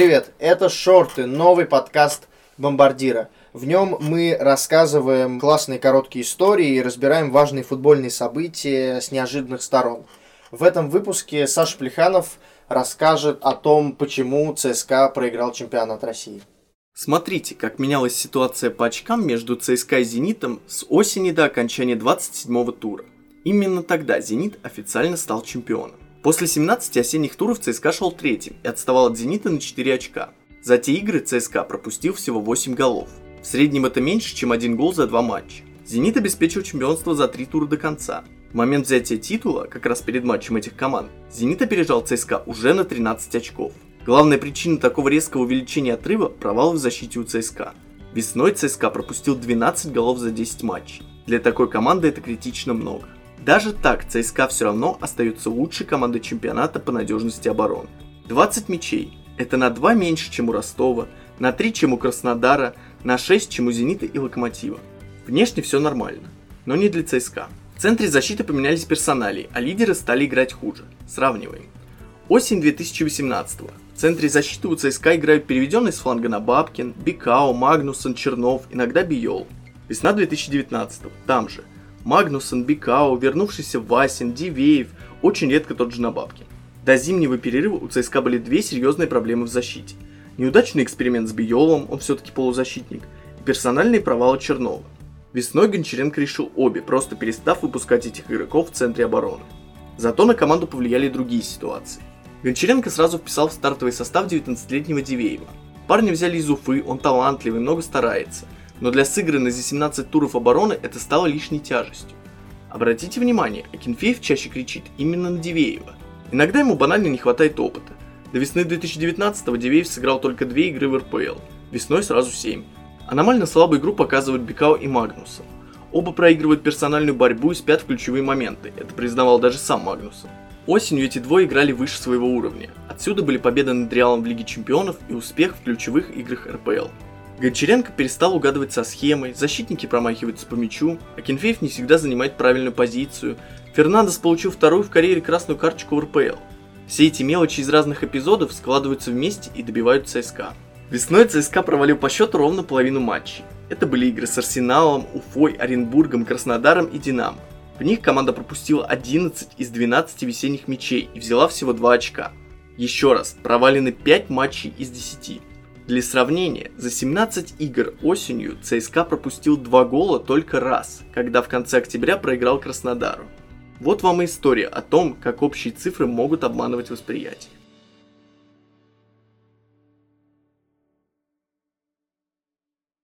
Это «Шорты», новый подкаст «Бомбардира». В нем мы рассказываем классные короткие истории и разбираем важные футбольные события с неожиданных сторон. В этом выпуске Саша Плеханов расскажет о том, почему ЦСКА проиграл чемпионат России. Смотрите, как менялась ситуация по очкам между ЦСКА и «Зенитом» с осени до окончания 27-го тура. Именно тогда «Зенит» официально стал чемпионом. После 17 осенних туров ЦСКА шел третьим и отставал от «Зенита» на 4 очка. За те игры ЦСКА пропустил всего 8 голов. В среднем это меньше, чем один гол за два матча. «Зенит» обеспечил чемпионство за три тура до конца. В момент взятия титула, как раз перед матчем этих команд, «Зенит» опережал ЦСКА уже на 13 очков. Главная причина такого резкого увеличения отрыва – провал в защите у ЦСКА. Весной ЦСКА пропустил 12 голов за 10 матчей. Для такой команды это критично много. Даже так ЦСКА все равно остается лучшей командой чемпионата по надежности обороны. 20 мячей – это на 2 меньше, чем у Ростова, на 3, чем у Краснодара, на 6, чем у Зенита и Локомотива. Внешне все нормально, но не для ЦСКА. В центре защиты поменялись персонали, а лидеры стали играть хуже. Сравниваем. Осень 2018 -го. В центре защиты у ЦСКА играют переведенные с фланга на Бабкин, Бикао, Магнусон, Чернов, иногда Биол. Весна 2019 -го. Там же – Магнусон, Бикао, вернувшийся Васин, Дивеев, очень редко тот же на бабке. До зимнего перерыва у ЦСКА были две серьезные проблемы в защите. Неудачный эксперимент с Биолом, он все-таки полузащитник, и персональные провалы Чернова. Весной Гончаренко решил обе, просто перестав выпускать этих игроков в центре обороны. Зато на команду повлияли другие ситуации. Гончаренко сразу вписал в стартовый состав 19-летнего Дивеева. Парня взяли из Уфы, он талантливый, много старается – но для сыгранной за 17 туров обороны это стало лишней тяжестью. Обратите внимание, Акинфеев чаще кричит именно на Дивеева. Иногда ему банально не хватает опыта. До весны 2019-го Дивеев сыграл только две игры в РПЛ, весной сразу 7. Аномально слабую игру показывают Бикао и Магнусон. Оба проигрывают персональную борьбу и спят в ключевые моменты, это признавал даже сам Магнусон. Осенью эти двое играли выше своего уровня. Отсюда были победы над Реалом в Лиге Чемпионов и успех в ключевых играх РПЛ. Гончаренко перестал угадывать со схемой, защитники промахиваются по мячу, а Кенфеев не всегда занимает правильную позицию. Фернандес получил вторую в карьере красную карточку в РПЛ. Все эти мелочи из разных эпизодов складываются вместе и добивают ЦСКА. Весной ЦСКА провалил по счету ровно половину матчей. Это были игры с Арсеналом, Уфой, Оренбургом, Краснодаром и Динамо. В них команда пропустила 11 из 12 весенних мячей и взяла всего 2 очка. Еще раз, провалены 5 матчей из 10. Для сравнения, за 17 игр осенью ЦСКА пропустил 2 гола только раз, когда в конце октября проиграл Краснодару. Вот вам и история о том, как общие цифры могут обманывать восприятие.